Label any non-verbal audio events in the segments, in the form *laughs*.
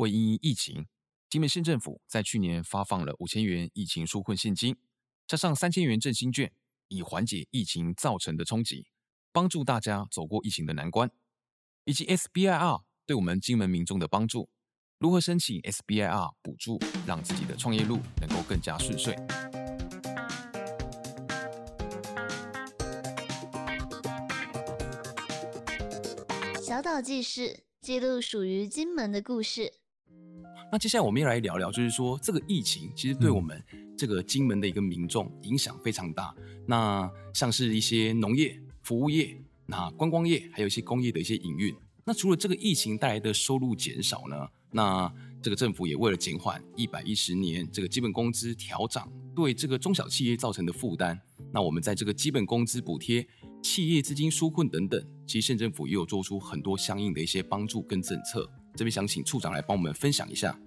为因疫情，金门县政府在去年发放了五千元疫情纾困现金，加上三千元振兴券，以缓解疫情造成的冲击，帮助大家走过疫情的难关，以及 SBIR 对我们金门民众的帮助，如何申请 SBIR 补助，让自己的创业路能够更加顺遂。小岛记事记录属于金门的故事。那接下来我们要来聊聊，就是说这个疫情其实对我们这个金门的一个民众影响非常大。那像是一些农业、服务业、那观光业，还有一些工业的一些营运。那除了这个疫情带来的收入减少呢，那这个政府也为了减缓一百一十年这个基本工资调涨对这个中小企业造成的负担，那我们在这个基本工资补贴。企业资金纾困等等，其实县政府也有做出很多相应的一些帮助跟政策。这边想请处长来帮我们分享一下。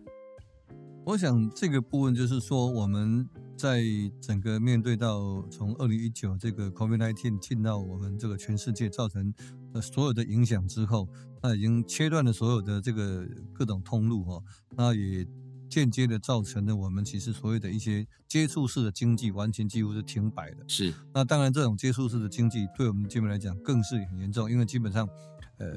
我想这个部分就是说，我们在整个面对到从二零一九这个 COVID-19 进到我们这个全世界造成呃所有的影响之后，那已经切断了所有的这个各种通路哦，那也。间接的造成了我们其实所谓的一些接触式的经济完全几乎是停摆的。是，那当然这种接触式的经济对我们基本来讲更是很严重，因为基本上，呃，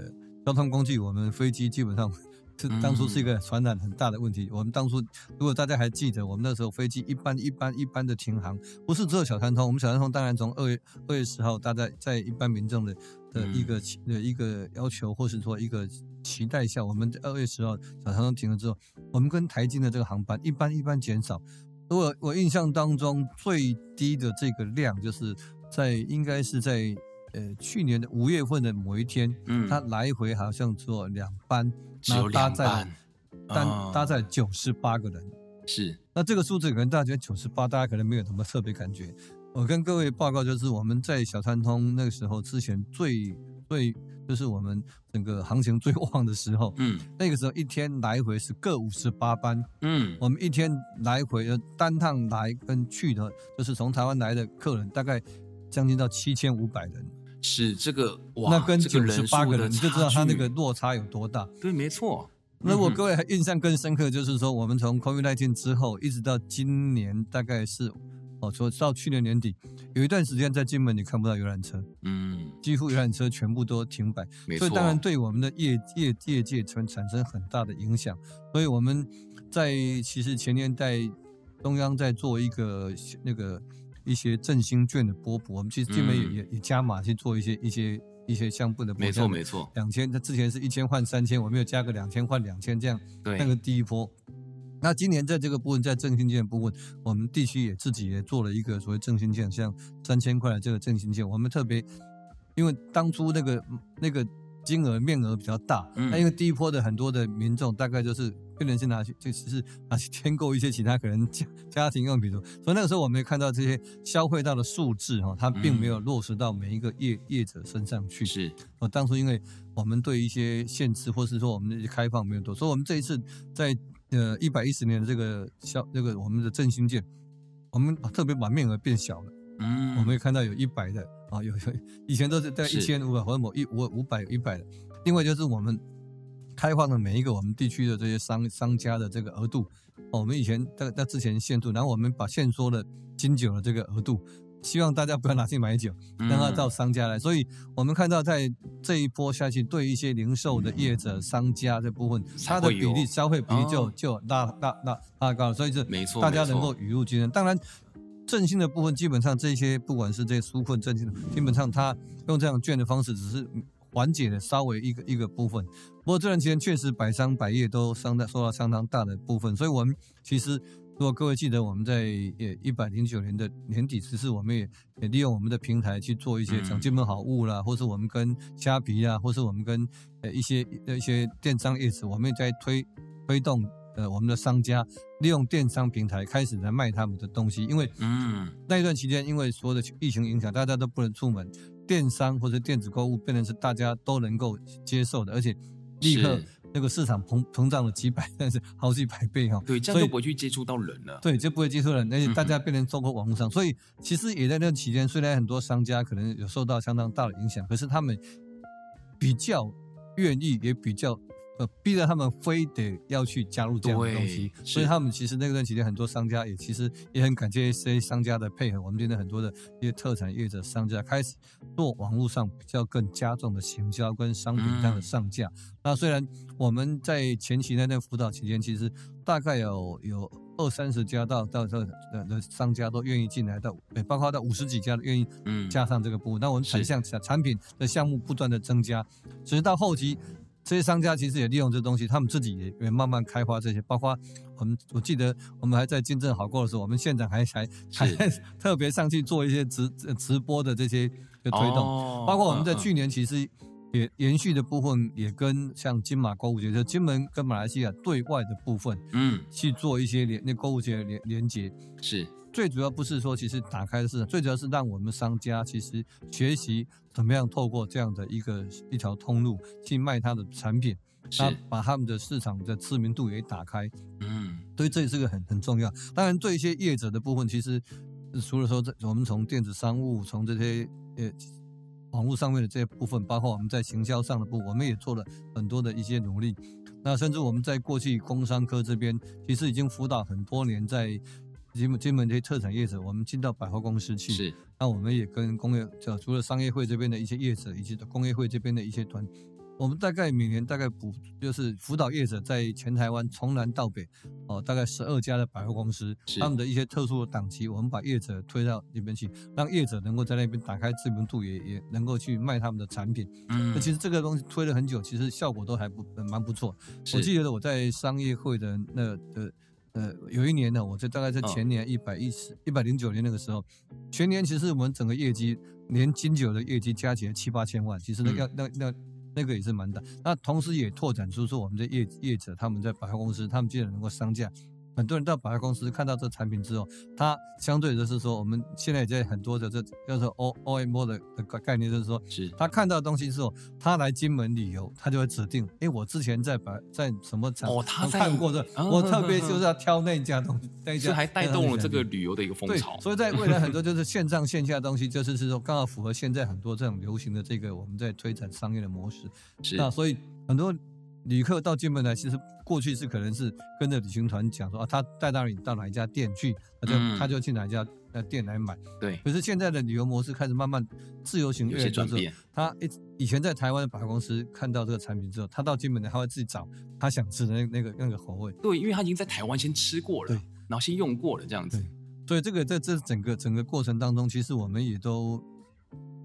交通工具我们飞机基本上是当初是一个传染很大的问题。我们当初如果大家还记得，我们那时候飞机一般一般一般的停航，不是只有小三通，我们小三通当然从二月二月十号，大家在一般民众的的一个的一个要求，或是说一个。期待下，我们二月十号小三通停了之后，我们跟台金的这个航班一般一般减少。我我印象当中最低的这个量，就是在应该是在呃去年的五月份的某一天，嗯，他来回好像坐两班，只有两班，搭载搭载九十八个人。是，那这个数字可能大家觉得九十八，大家可能没有什么特别感觉。我跟各位报告，就是我们在小三通那个时候之前最最。就是我们整个行情最旺的时候，嗯，那个时候一天来回是各五十八班，嗯，我们一天来回的单趟来跟去的，就是从台湾来的客人大概将近到七千五百人，是这个哇，那跟九十八个人你就知道他那个落差有多大，对，没错。那我各位还印象更深刻，就是说我们从 COVID-19 之后一直到今年大概是。哦，说到去年年底，有一段时间在金门你看不到游览车，嗯，几乎游览车全部都停摆，没错，所以当然对我们的业业业界产产生很大的影响。所以我们在其实前年在中央在做一个那个一些振兴券的拨补，我们其实金门也也、嗯、也加码去做一些一些一些相关的没错没错，两千，它之前是一千换三千，我们有加个两千换两千这样，对，那个第一波。那今年在这个部分，在振兴券部分，我们地区也自己也做了一个所谓振兴券，像三千块的这个振兴券，我们特别，因为当初那个那个金额面额比较大，那、嗯、因为第一波的很多的民众大概就是变成是拿去就只是拿去添购一些其他可能家家庭用品，所以那个时候我们也看到这些消费到的数字哈，它并没有落实到每一个业业者身上去。是，我当初因为我们对一些限制，或是说我们的一些开放没有多，所以我们这一次在。呃，一百一十年的这个消，这个我们的振兴券，我们特别把面额变小了。嗯，我们也看到有一百的啊，有有以前都是在一千五百或者某一五五百有一百的。另外就是我们开放了每一个我们地区的这些商商家的这个额度，我们以前在在之前限度，然后我们把限缩的金酒的这个额度。希望大家不要拿去买酒，让它到商家来。嗯、所以，我们看到在这一波下去，对一些零售的业者、商家这部分，它的比例、消费比例就就拉拉拉拉高了。所以是没错，大家能够雨露均沾。当然，振兴的部分，基本上这些不管是这些纾困振兴，基本上它用这样券的方式，只是缓解了稍微一个一个部分。不过这段时间确实百商百业都相当受到相当大的部分，所以我们其实。如果各位记得，我们在呃一百零九年的年底，其实我们也也利用我们的平台去做一些像金门好物啦，或是我们跟虾皮啊，或是我们跟呃一些一些电商业者，我们也在推推动呃我们的商家利用电商平台开始来卖他们的东西，因为嗯那一段期间，因为所有的疫情影响，大家都不能出门，电商或者电子购物变成是大家都能够接受的，而且立刻。那个市场膨膨胀了几百，但是好几百倍哈。对，这样就不会去接触到人了。对，就不会接触人，而且大家变成透过网络上，嗯、所以其实也在那段期间，虽然很多商家可能有受到相当大的影响，可是他们比较愿意，也比较呃逼着他们非得要去加入这样的东西，所以他们其实那段期间很多商家也其实也很感谢这些商家的配合。我们现在很多的一些特产业者商家开始做网络上比较更加重的行销跟商品这样的上架。嗯、那虽然我们在前期那段辅导期间，其实大概有有二三十家到到这的的商家都愿意进来，到包括到五十几家愿意加上这个部分。那、嗯、我们产项产品的项目不断的增加，直到后期。这些商家其实也利用这东西，他们自己也也慢慢开发这些，包括我们，我记得我们还在金正好过的时候，我们县长还还还 *laughs* 特别上去做一些直直播的这些的推动，哦、包括我们在去年其实也延续的部分，也跟像金马购物节，就金门跟马来西亚对外的部分，嗯，去做一些连那购物节的连连接，是。最主要不是说，其实打开的市场，最主要是让我们商家其实学习怎么样透过这样的一个一条通路去卖他的产品，那把他们的市场的知名度也打开。嗯，所以这也是个很很重要。当然，对一些业者的部分，其实除了说这我们从电子商务，从这些呃网络上面的这些部分，包括我们在行销上的部分，我们也做了很多的一些努力。那甚至我们在过去工商科这边，其实已经辅导很多年在。金门金门这些特产业者，我们进到百货公司去，是。那我们也跟工业，就除了商业会这边的一些业者，以及工业会这边的一些团，我们大概每年大概补，就是辅导业者在全台湾从南到北，哦，大概十二家的百货公司，他们的一些特殊的档期，我们把业者推到那边去，让业者能够在那边打开知名度，也也能够去卖他们的产品。嗯，那其实这个东西推了很久，其实效果都还不蛮不错。我记得我在商业会的那的。呃，有一年呢，我在大概在前年一百一十、一百零九年那个时候，全年其实我们整个业绩，连金九的业绩加起来七八千万，其实那要那那那个也是蛮大。那同时也拓展出说，我们的业业者他们在百货公司，他们竟然能够上架。很多人到百货公司看到这产品之后，他相对的是说，我们现在也在很多的这叫做 O O M O 的的概念，就是说，是他看到的东西之后，他来金门旅游，他就会指定，哎，我之前在百在什么场哦，他看过这，我特别就是要挑那家东西，那家还带动了这个旅游的一个风潮。所以在未来很多就是线上线下的东西，就是是说刚好符合现在很多这种流行的这个我们在推展商业的模式。是那所以很多。旅客到金门来，其实过去是可能是跟着旅行团讲说啊，他带到你到哪一家店去，他就、嗯、他就去哪一家呃店来买。对。可是现在的旅游模式开始慢慢自由行越来越多，他一以前在台湾的百货公司看到这个产品之后，他到金门来他会自己找他想吃的那那个那个口味。对，因为他已经在台湾先吃过了，对，然后先用过了这样子。对。所以这个在这整个整个过程当中，其实我们也都。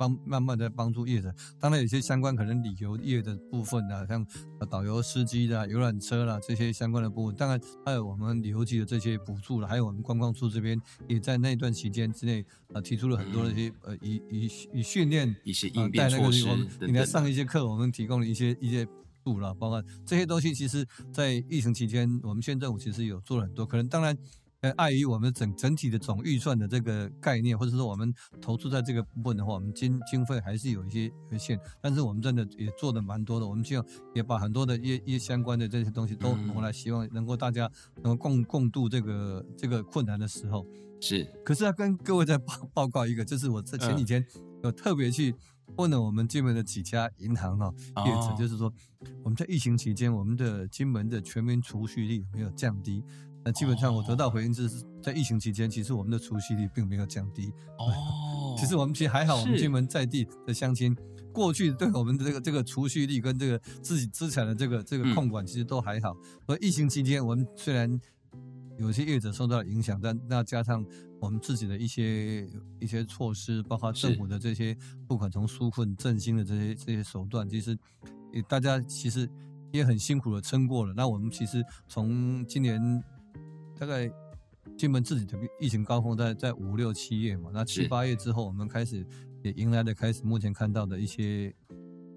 帮慢慢的帮助业者，当然有些相关可能旅游业的部分啊，像导游、司机的游览车啦这些相关的部分，当然还有我们旅游局的这些补助了，还有我们观光处这边也在那段期间之内啊提出了很多的一些、嗯、呃以以以训练一些应变措施，你来上一些课，我们提供了一些一些补助了，包括这些东西，其实在疫情期间，我们县政府其实有做了很多，可能当然。呃，碍于我们整整体的总预算的这个概念，或者说我们投资在这个部分的话，我们经经费还是有一些有限。但是我们真的也做的蛮多的，我们希望也把很多的一一相关的这些东西都挪来，希望能够大家能够共共度这个这个困难的时候。是。可是要跟各位再报报告一个，就是我在前几天有特别去问了我们金门的几家银行哈业者，就是说我们在疫情期间，我们的金门的全民储蓄率没有降低。那基本上我得到回应就是在疫情期间，其实我们的储蓄率并没有降低。哦，*laughs* 其实我们其实还好，我们金门在地的乡亲过去对我们的这个这个储蓄率跟这个自己资产的这个这个控管，其实都还好。所以疫情期间，我们虽然有些业者受到了影响，但那加上我们自己的一些一些措施，包括政府的这些不管从纾困振兴的这些这些手段，其实也大家其实也很辛苦的撑过了。那我们其实从今年。大概金门自己的疫情高峰在在五六七月嘛，那七八月之后，我们开始也迎来了开始目前看到的一些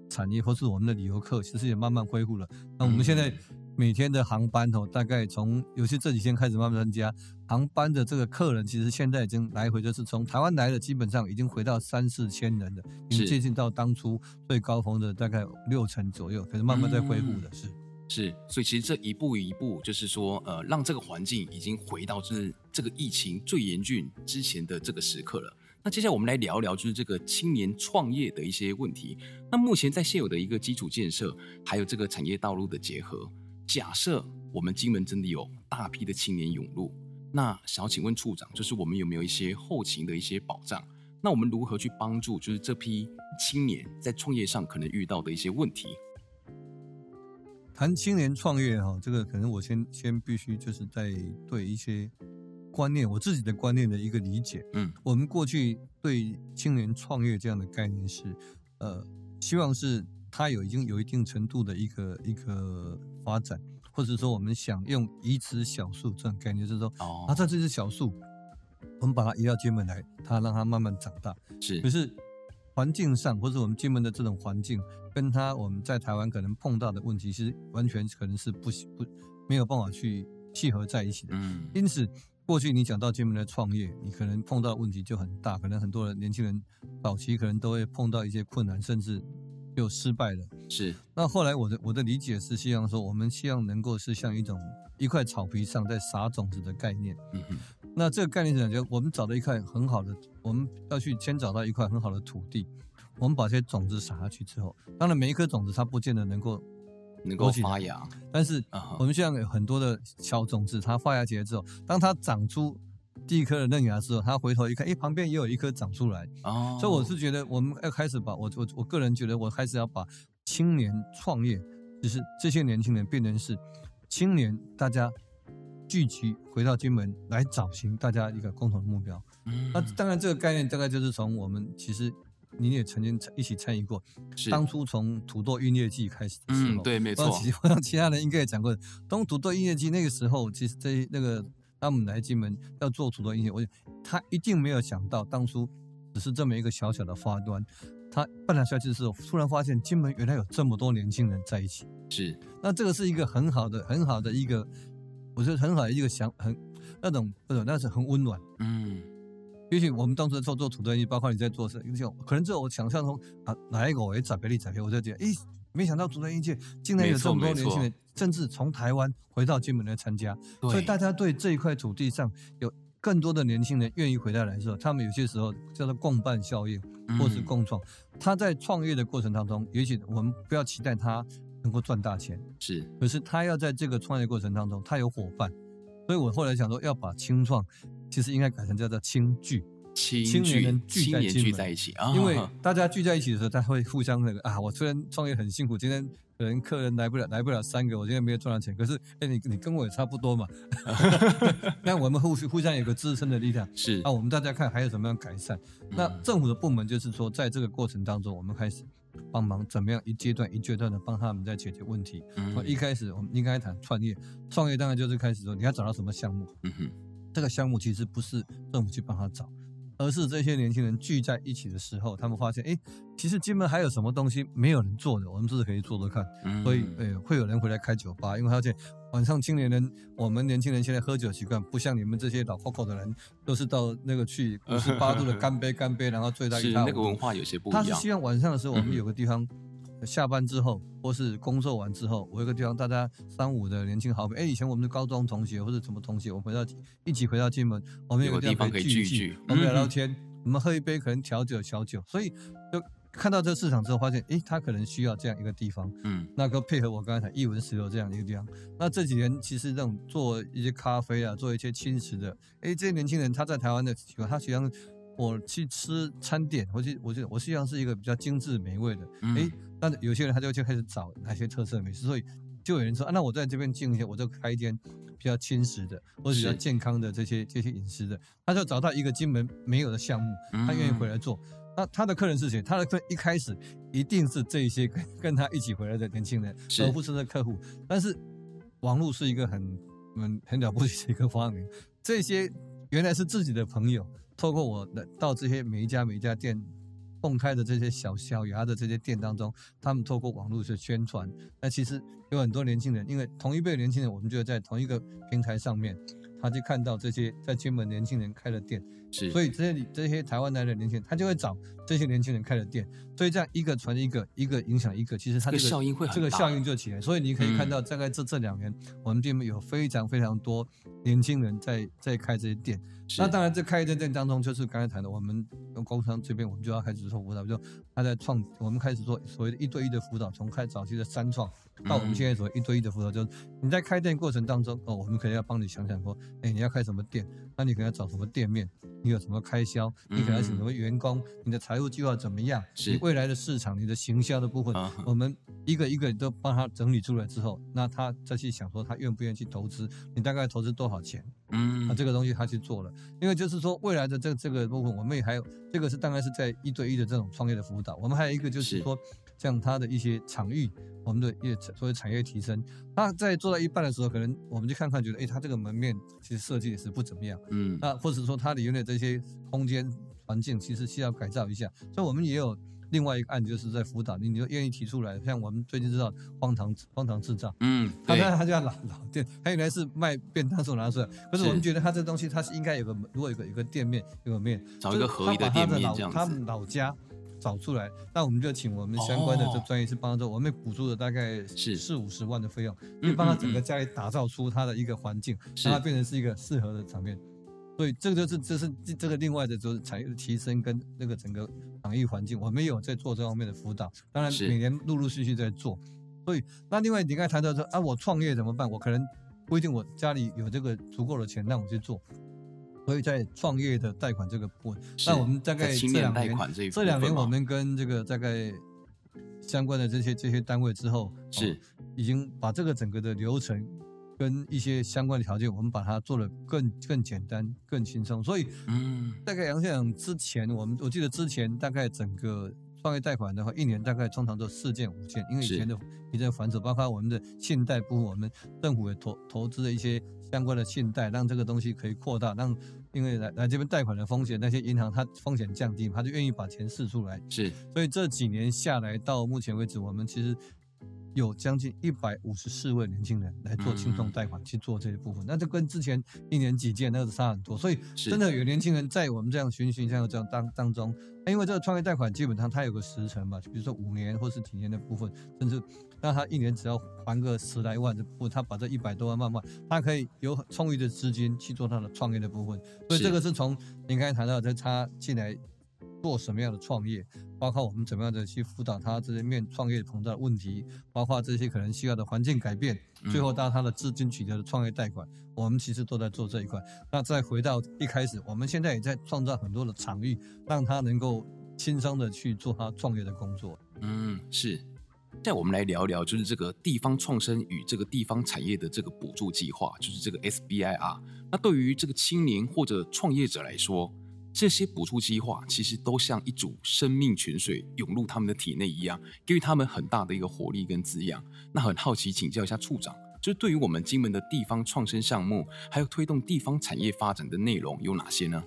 产业或是我们的旅游客，其实也慢慢恢复了。那我们现在每天的航班哦，大概从尤其这几天开始慢慢增加，航班的这个客人其实现在已经来回就是从台湾来的，基本上已经回到三四千人了，已经接近到当初最高峰的大概六成左右，可是慢慢在恢复的是。是，所以其实这一步一步，就是说，呃，让这个环境已经回到就是这个疫情最严峻之前的这个时刻了。那接下来我们来聊一聊，就是这个青年创业的一些问题。那目前在现有的一个基础建设，还有这个产业道路的结合，假设我们金门真的有大批的青年涌入，那想要请问处长，就是我们有没有一些后勤的一些保障？那我们如何去帮助，就是这批青年在创业上可能遇到的一些问题？谈青年创业哈，这个可能我先先必须就是在对一些观念，我自己的观念的一个理解。嗯，我们过去对青年创业这样的概念是，呃，希望是它有已经有一定程度的一个一个发展，或者说我们想用移植小树这种概念，就是说，哦，啊，这这是小树。我们把它移到金门来，它让它慢慢长大。是，可是环境上，或者我们金门的这种环境，跟他我们在台湾可能碰到的问题，其实完全可能是不不没有办法去契合在一起的。嗯，因此过去你讲到金门的创业，你可能碰到的问题就很大，可能很多人年轻人早期可能都会碰到一些困难，甚至就失败了。是，那后来我的我的理解是，希望说我们希望能够是像一种一块草皮上在撒种子的概念。嗯哼。那这个概念是讲，就我们找到一块很好的，我们要去先找到一块很好的土地，我们把这些种子撒下去之后，当然每一颗种子它不见得能够能够发芽，但是我们现在有很多的小种子，它发芽起来之后，当它长出第一颗的嫩芽之后，它回头一看，哎，旁边也有一颗长出来，哦，所以我是觉得我们要开始把我我我个人觉得我开始要把青年创业，就是这些年轻人变成是青年大家。聚集回到金门来找寻大家一个共同的目标。嗯，那当然这个概念大概就是从我们其实你也曾经一起参与过，是当初从土豆音乐季开始的时候，嗯，对，没错。我想 *laughs* 其他人应该也讲过，当土豆音乐季那个时候，其实这那个他们来金门要做土豆音乐，我他一定没有想到当初只是这么一个小小的发端，他办了下去的时候，突然发现金门原来有这么多年轻人在一起，是，那这个是一个很好的很好的一个。我觉得很好的一个想很那种那种那是很温暖，嗯，也许我们当时做做土豆音，包括你在做事，就可能只有我想象中啊，哪一个我也找别人找别人，我就觉得，诶，没想到土豆音界竟然有这么多年轻人，甚至从台湾回到金门来参加，所以大家对这一块土地上有更多的年轻人愿意回来来说，他们有些时候叫做共办效应，或是共创。他在创业的过程当中，也许我们不要期待他。能够赚大钱。是，可是他要在这个创业过程当中，他有伙伴，所以我后来想说，要把青创其实应该改成叫做青聚，青年人聚在聚在一起啊，因为大家聚在一起的时候，他会互相那个啊，我虽然创业很辛苦，今天可能客人来不了，来不了三个，我今天没有赚到钱，可是哎，你你跟我也差不多嘛，*laughs* 那我们互互相有个支撑的力量是。啊，我们大家看还有什么样改善？那政府的部门就是说，在这个过程当中，我们开始。帮忙怎么样一阶段一阶段的帮他们在解决问题。嗯，一开始我们应该谈创业，创业当然就是开始说你要找到什么项目。嗯哼，这个项目其实不是政府去帮他找。而是这些年轻人聚在一起的时候，他们发现，哎，其实金门还有什么东西没有人做的，我们是不是可以做做看？嗯、所以，哎，会有人回来开酒吧，因为发现晚上青年人，我们年轻人现在喝酒习惯不像你们这些老 COCO 的人，都是到那个去五十八度的干杯干杯，然后醉到一塌糊涂。*laughs* 那个文化有些不一样。他是希望晚上的时候，我们有个地方。嗯下班之后，或是工作完之后，我有个地方，大家三五的年轻好朋友，哎，以前我们的高中同学或者什么同学，我们回到一起回到金门，我们有个地方可以聚一聚，我们聊聊天，我们喝一杯可能调酒小酒，所以就看到这个市场之后，发现，哎，他可能需要这样一个地方，嗯，那个配合我刚才讲艺文石楼这样一个地方，那这几年其实这种做一些咖啡啊，做一些轻食的，哎，这些年轻人他在台湾的习惯，他喜欢。我去吃餐点，我去，我就我实际上是一个比较精致美味的，哎、嗯，但是有些人他就就开始找哪些特色美食，所以就有人说啊，那我在这边进一些，我就开一间比较轻食的或者比较健康的这些这些饮食的，他就找到一个金门没有的项目，他愿意回来做。嗯、那他的客人是谁？他的客人一开始一定是这些跟跟他一起回来的年轻人，而不是那客户。但是网络是一个很很很了不起的一个发明，这些原来是自己的朋友。透过我的到这些每一家每一家店，公开的这些小小牙的这些店当中，他们透过网络去宣传。那其实有很多年轻人，因为同一辈年轻人，我们就在同一个平台上面，他就看到这些在金门年轻人开的店，是，所以这些这些台湾来的年轻人，他就会找这些年轻人开的店，所以这样一个传一个，一个影响一个，其实它这个、这个、效应会这个效应就起来，所以你可以看到，大概这这两年，嗯、我们店有非常非常多年轻人在在开这些店。那当然，在开店店当中，就是刚才谈的，我们工商这边，我们就要开始做辅导，就他在创，我们开始做所谓的一对一的辅导，从开早期的三创。到我们现在所谓一对一的辅导，就是你在开店过程当中，哦，我们可能要帮你想想说，哎，你要开什么店？那你可能要找什么店面？你有什么开销？你可能要请什么员工？你的财务计划怎么样？你未来的市场、你的行销的部分，我们一个一个都帮他整理出来之后，那他再去想说他愿不愿意去投资？你大概投资多少钱？嗯，那这个东西他去做了，因为就是说未来的这个这个部分，我们也还有这个是当然是在一对一的这种创业的辅导，我们还有一个就是说。像他的一些场域，我们的业所谓产业提升，那在做到一半的时候，可能我们去看看，觉得，哎，他这个门面其实设计也是不怎么样，嗯，那或者说他里面的这些空间环境其实需要改造一下，所以我们也有另外一个案，就是在辅导，你你就愿意提出来，像我们最近知道荒唐荒唐制造，嗯，他他他叫老老店，他原来是卖便当时候拿出来，可是我们觉得他这东西他是应该有个如果有个有个店面有个面，找一个合理的店面这样子，他们老家。找出来，那我们就请我们相关的这专业是帮助我们补助了大概是。四五十万的费用，去帮他整个家里打造出他的一个环境，让他变成是一个适合的场面。所以这个就是这是这个另外的就是产业的提升跟那个整个场域环境，我们有在做这方面的辅导，当然每年陆陆续续在做。所以那另外你刚才谈到说啊，我创业怎么办？我可能不一定我家里有这个足够的钱让我去做。所以在创业的贷款这个部分，那我们大概这两年，这两年我们跟这个大概相关的这些这些单位之后，是、哦、已经把这个整个的流程跟一些相关的条件，我们把它做得更更简单、更轻松。所以，嗯，大概杨先生之前，我们我记得之前大概整个。创业贷款的话，一年大概通常都四件五件，因为以前的一阵繁殖，包括我们的信贷部分，我们政府也投投资了一些相关的信贷，让这个东西可以扩大，让因为来来这边贷款的风险，那些银行它风险降低，他就愿意把钱释出来。是，所以这几年下来到目前为止，我们其实。有将近一百五十四位年轻人来做轻松贷款去做这一部分，那就跟之前一年几件那个差很多，所以真的有年轻人在我们这样循循善诱这样当当中，因为这个创业贷款基本上它有个时程嘛，比如说五年或是几年的部分，甚至那他一年只要还个十来万的部分，他把这一百多万慢慢，他可以有充裕的资金去做他的创业的部分，所以这个是从您刚才谈到的他进来。做什么样的创业，包括我们怎么样的去辅导他这些面创业碰到的问题，包括这些可能需要的环境改变，最后到他的资金取得的创业贷款，我们其实都在做这一块。那再回到一开始，我们现在也在创造很多的场域，让他能够轻松的去做他创业的工作。嗯，是。现在我们来聊聊，就是这个地方创生与这个地方产业的这个补助计划，就是这个 SBIR。那对于这个青年或者创业者来说，这些补助计划其实都像一组生命泉水涌入他们的体内一样，给予他们很大的一个活力跟滋养。那很好奇，请教一下处长，就是对于我们金门的地方创生项目，还有推动地方产业发展的内容有哪些呢？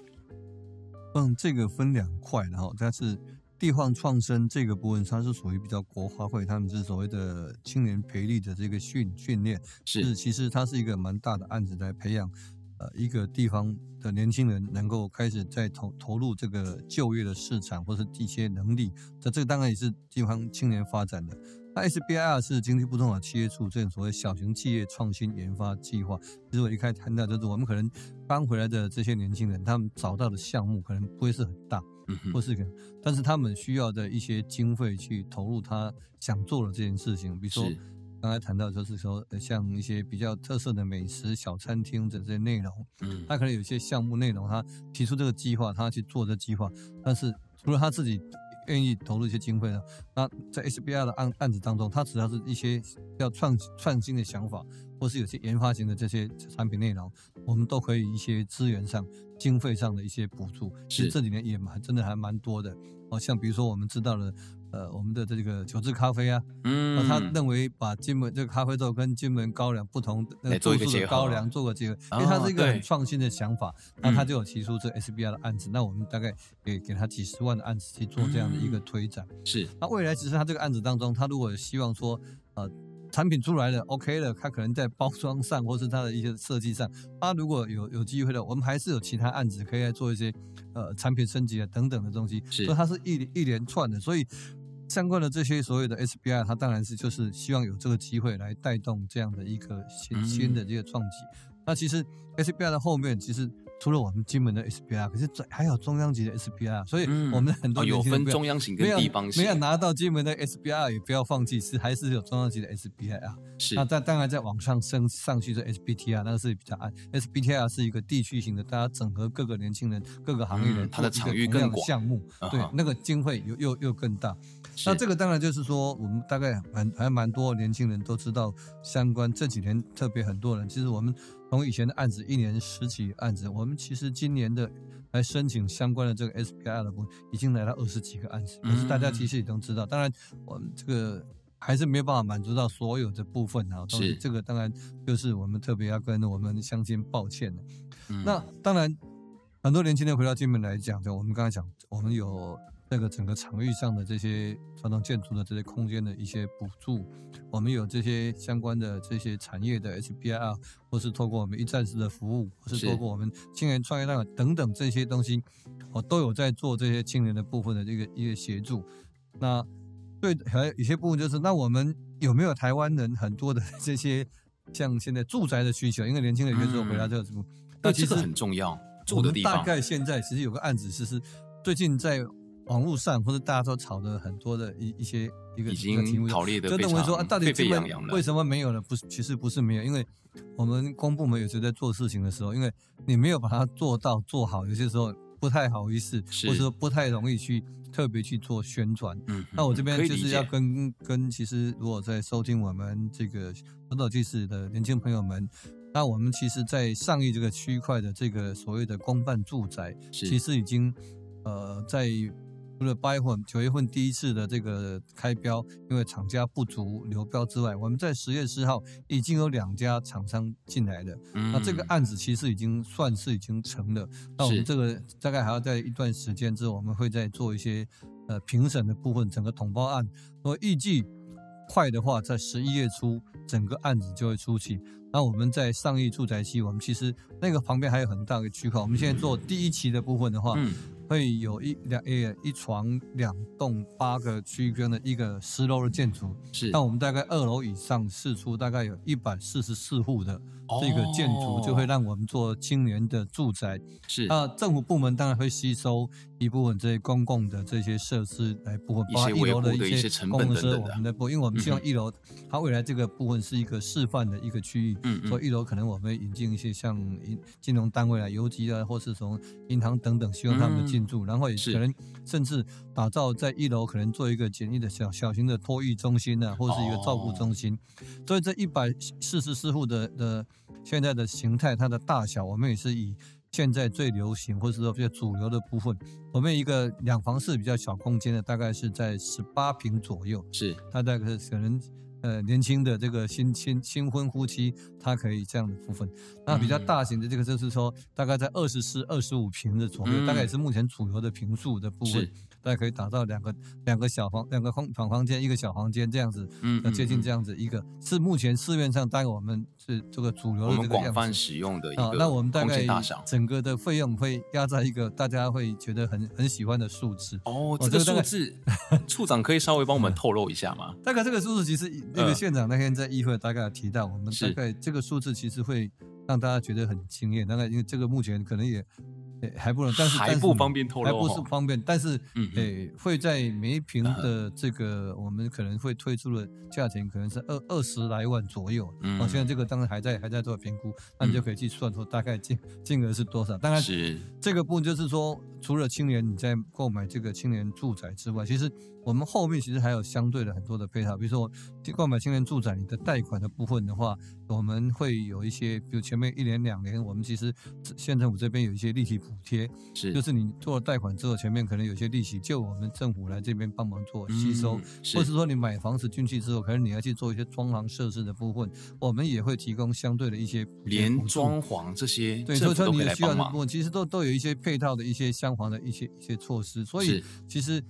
嗯，这个分两块然后，但是地方创生这个部分，它是属于比较国发会，他们是所谓的青年培力的这个训训练，是，是其实它是一个蛮大的案子，在培养。呃，一个地方的年轻人能够开始在投投入这个就业的市场，或是一些能力，这这个当然也是地方青年发展的。那 SBIR 是经济部中的企业处这种所谓小型企业创新研发计划。其实我一开始谈到就是，我们可能搬回来的这些年轻人，他们找到的项目可能不会是很大，或是可能，但是他们需要的一些经费去投入他想做的这件事情，比如说。刚才谈到就是说，像一些比较特色的美食小餐厅的这些内容，嗯，他可能有些项目内容，他提出这个计划，他去做这计划，但是除了他自己愿意投入一些经费呢，那在 SBIR 的案案子当中，他只要是一些要创创新的想法，或是有些研发型的这些产品内容，我们都可以一些资源上、经费上的一些补助，其实这里面也蛮真的还蛮多的，哦，像比如说我们知道的。呃，我们的这个九制咖啡啊，嗯，他认为把金门这个咖啡豆跟金门高粱不同的那个度数的高粱做个结合，因为他是一个很创新的想法，那他就有提出这 SBIR 的案子，那我们大概给给他几十万的案子去做这样的一个推展。是，那未来其实他这个案子当中，他如果希望说，呃，产品出来了，OK 了，它可能在包装上或是它的一些设计上，它如果有有机会的，我们还是有其他案子可以来做一些呃产品升级啊等等的东西，是。所以它是一一连串的，所以相关的这些所有的 SBI，它当然是就是希望有这个机会来带动这样的一个新新的这个创举。嗯、那其实 SBI 的后面其实。除了我们金门的 SBR，可是还有中央级的 SBR，所以我们很多有分中央型跟地方型，没有拿到金门的 SBR 也不要放弃，是还是有中央级的 SBR。是，那在当然在往上升上去的 SBTR，那个是比较暗。SBTR 是一个地区型的，大家整合各个年轻人、各个行业人，它的场域更广，项目对那个经费又又又更大。那这个当然就是说，我们大概还还蛮多年轻人都知道相关。这几年特别很多人，其实我们。从以前的案子，一年十几案子，我们其实今年的来申请相关的这个 SBR 的部分，已经来到二十几个案子。可是大家其实也都知道，当然我们这个还是没有办法满足到所有的部分啊。是这个当然就是我们特别要跟我们乡亲抱歉的。那当然，很多年轻人回到金门来讲，就我们刚才讲，我们有。那个整个场域上的这些传统建筑的这些空间的一些补助，我们有这些相关的这些产业的 SBIR，或是透过我们一站式的服务，或是透过我们青年创业大等等这些东西，我都有在做这些青年的部分的这个一个协助。那对，还有一些部分就是，那我们有没有台湾人很多的 *laughs* 这些像现在住宅的需求？因为年轻人有时候回答这个什么，那其实很重要。住的地方大概现在其实有个案子，其实最近在。网络上或者大家都吵的很多的一一些一个已经讨论的就认为说啊，到底沸沸扬扬的为什么没有呢？不是，其实不是没有，因为我们公部门有时候在做事情的时候，因为你没有把它做到做好，有些时候不太好意思，或者说不太容易去特别去做宣传。嗯，那我这边就是要跟跟其实如果在收听我们这个小岛纪事的年轻朋友们，那我们其实，在上亿这个区块的这个所谓的公办住宅，其实已经呃在。除了八月份、九月份第一次的这个开标，因为厂家不足流标之外，我们在十月四号已经有两家厂商进来了。嗯、那这个案子其实已经算是已经成了。那我们这个大概还要在一段时间之后，我们会再做一些呃评审的部分，整个统包案。我预计快的话，在十一月初整个案子就会出去。那我们在上亿住宅区，我们其实那个旁边还有很大的区块。我们现在做第一期的部分的话。嗯会有一两诶一床两栋八个区间的一个十楼的建筑，是。那我们大概二楼以上四出大概有一百四十四户的这个建筑，就会让我们做青年的住宅。是。那政府部门当然会吸收一部分这些公共的这些设施来部分，包括一楼的一些公共设施，我们的部，因为我们希望一楼它未来这个部分是一个示范的一个区域，嗯，所以一楼可能我们会引进一些像银金融单位啊、邮局啊，或是从银行等等，希望他们进。住，然后也可能甚至打造在一楼，可能做一个简易的小小型的托育中心呢，或者是一个照顾中心。所以这一百四十四户的的现在的形态，它的大小，我们也是以现在最流行或者说比较主流的部分。我们一个两房式比较小空间的，大概是在十八平左右，是它大概可能。呃，年轻的这个新新新婚夫妻，他可以这样的部分。那比较大型的这个就是说，大概在二十四、二十五平的左右，大概也是目前主流的平数的部分。大家可以打造两个两个小房两个房房房间，一个小房间这样子，嗯，接近这样子一个，是目前市面上大概我们是这个主流的这个广泛使用的一个。那我们大概整个的费用会压在一个大家会觉得很很喜欢的数字。哦，这个数字，处长可以稍微帮我们透露一下吗？*laughs* 大概这个数字其实那个县长那天在议会大概提到，我们大概这个数字其实会让大家觉得很惊艳。大概因为这个目前可能也。还不能，但是还不方便透露，还不是方便，但是，嗯，诶，会在每一坪的这个，我们可能会推出的价钱可能是二二十来万左右，嗯，现在这个当然还在还在做评估，那你就可以去算出大概金金额是多少。当然，是这个部分就是说，除了青年你在购买这个青年住宅之外，其实。我们后面其实还有相对的很多的配套，比如说购买青年住宅，你的贷款的部分的话，我们会有一些，比如前面一年两年，我们其实县政府这边有一些利息补贴，是，就是你做了贷款之后，前面可能有些利息，就我们政府来这边帮忙做吸收，嗯、是或是说你买房子进去之后，可能你要去做一些装潢设施的部分，我们也会提供相对的一些连装潢这些，对，所以说你需要的部分，其实都都有一些配套的一些相关的一些一些措施，所以其实。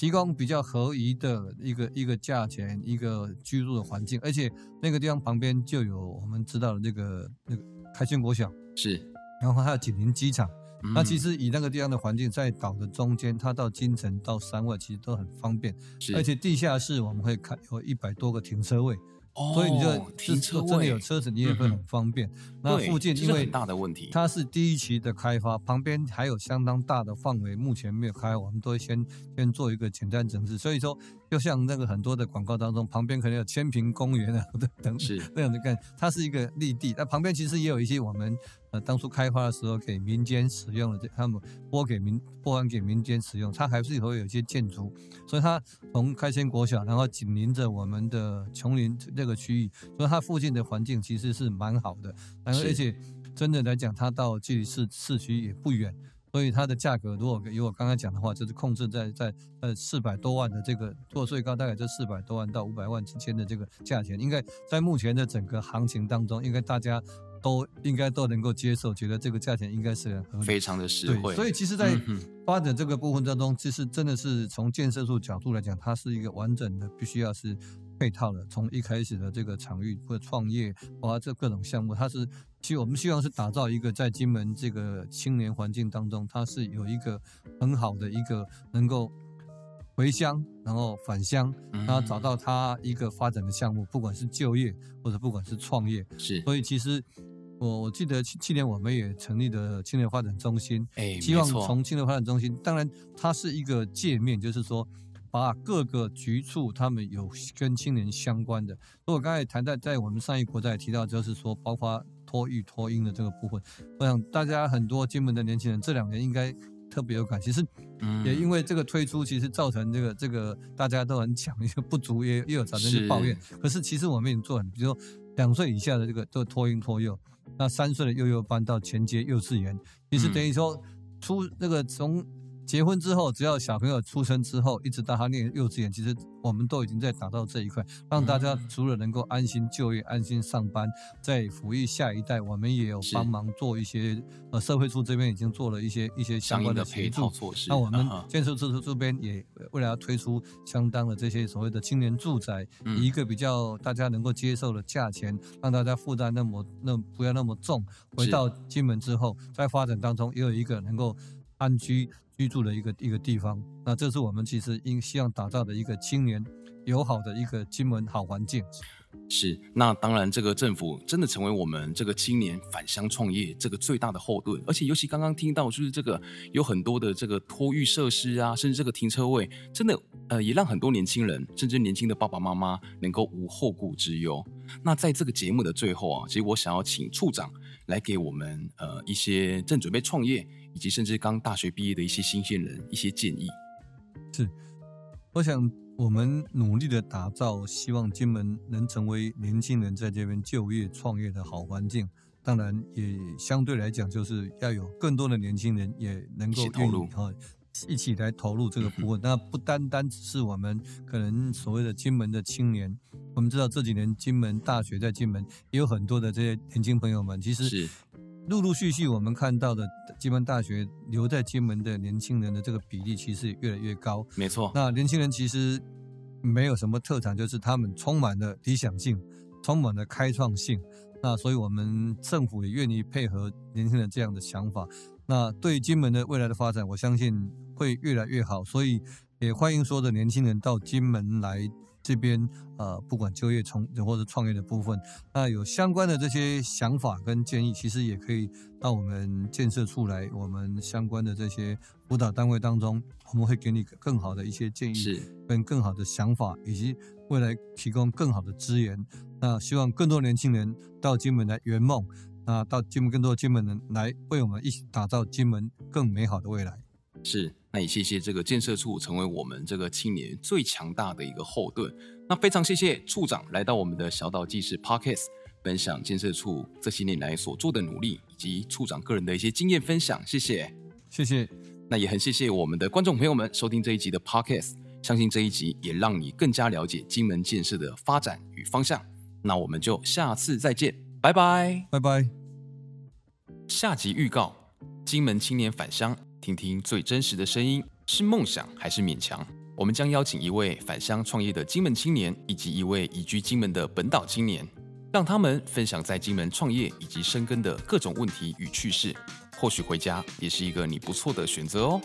提供比较合宜的一个一个价钱，一个居住的环境，而且那个地方旁边就有我们知道的那个那个开心国小。是，然后还有紧邻机场。嗯、那其实以那个地方的环境，在岛的中间，它到京城到山外其实都很方便，是。而且地下室我们会看有一百多个停车位。哦、所以你就停车真的有车子，你也会很方便。嗯、那附近因为很大的问题，它是第一期的开发，旁边还有相当大的范围，目前没有开，我们都会先先做一个简单整治。所以说，就像那个很多的广告当中，旁边可能有千平公园啊等等，是那样的概念，它是一个绿地。那旁边其实也有一些我们。呃，当初开发的时候给民间使用的，这他们拨给民拨还给民间使用，它还是会有一些建筑，所以它从开先国小，然后紧邻着我们的琼林这个区域，所以它附近的环境其实是蛮好的，然后而且真的来讲，它到距离市市区也不远，所以它的价格如果以我刚才讲的话，就是控制在在呃四百多万的这个，做最高大概就四百多万到五百万之间的这个价钱，应该在目前的整个行情当中，应该大家。都应该都能够接受，觉得这个价钱应该是很非常的实惠。所以其实，在发展这个部分当中，其实真的是从建设处角度来讲，它是一个完整的，必须要是配套的。从一开始的这个场域或者创业，包括这各种项目，它是其实我们希望是打造一个在金门这个青年环境当中，它是有一个很好的一个能够。回乡，然后返乡，然后找到他一个发展的项目，不管是就业或者不管是创业，是。所以其实我我记得去去年我们也成立了青年发展中心，哎，希望从青年发展中心，当然它是一个界面，就是说把各个局处他们有跟青年相关的。所以我刚才谈到，在我们上一国在提到，就是说包括托育托婴的这个部分，我想大家很多金门的年轻人这两年应该。特别有感，其实也因为这个推出，其实造成这个这个大家都很抢，*laughs* 一个不足，也也有产生一些抱怨。可是其实我们已经做很，比如说两岁以下的这个都托婴托幼，那三岁的幼幼班到前阶幼稚园，其实等于说出那个从。结婚之后，只要小朋友出生之后，一直到他念幼稚园，其实我们都已经在打造这一块，让大家除了能够安心就业、安心上班，在抚育下一代，我们也有帮忙做一些。呃，社会处这边已经做了一些一些相关的协助措施。那我们建设处这边也未来要推出相当的这些所谓的青年住宅，以一个比较大家能够接受的价钱，让大家负担那么那不要那么重。回到金门之后，在发展当中也有一个能够安居。居住的一个一个地方，那这是我们其实应希望打造的一个青年友好的一个金门好环境。是，那当然，这个政府真的成为我们这个青年返乡创业这个最大的后盾，而且尤其刚刚听到，就是这个有很多的这个托育设施啊，甚至这个停车位，真的呃也让很多年轻人，甚至年轻的爸爸妈妈能够无后顾之忧。那在这个节目的最后啊，其实我想要请处长来给我们呃一些正准备创业。以及甚至刚大学毕业的一些新鲜人一些建议，是，我想我们努力的打造，希望金门能成为年轻人在这边就业创业的好环境。当然，也相对来讲，就是要有更多的年轻人也能够投入哈一起来投入这个部分。那不单单只是我们可能所谓的金门的青年，我们知道这几年金门大学在金门也有很多的这些年轻朋友们，其实是。陆陆续续，我们看到的金门大学留在金门的年轻人的这个比例，其实也越来越高。没错，那年轻人其实没有什么特长，就是他们充满了理想性，充满了开创性。那所以，我们政府也愿意配合年轻人这样的想法。那对金门的未来的发展，我相信会越来越好。所以，也欢迎所有的年轻人到金门来。这边呃，不管就业从或者创业的部分，那有相关的这些想法跟建议，其实也可以到我们建设处来，我们相关的这些辅导单位当中，我们会给你更好的一些建议，是跟更好的想法，以及未来提供更好的资源。那希望更多年轻人到金门来圆梦，那到金门更多的金门人来为我们一起打造金门更美好的未来。是，那也谢谢这个建设处成为我们这个青年最强大的一个后盾。那非常谢谢处长来到我们的小岛纪事 Podcast，分享建设处这些年来所做的努力，以及处长个人的一些经验分享。谢谢，谢谢。那也很谢谢我们的观众朋友们收听这一集的 Podcast，相信这一集也让你更加了解金门建设的发展与方向。那我们就下次再见，拜拜，拜拜。下集预告：金门青年返乡。听听最真实的声音，是梦想还是勉强？我们将邀请一位返乡创业的金门青年，以及一位移居金门的本岛青年，让他们分享在金门创业以及生根的各种问题与趣事。或许回家也是一个你不错的选择哦。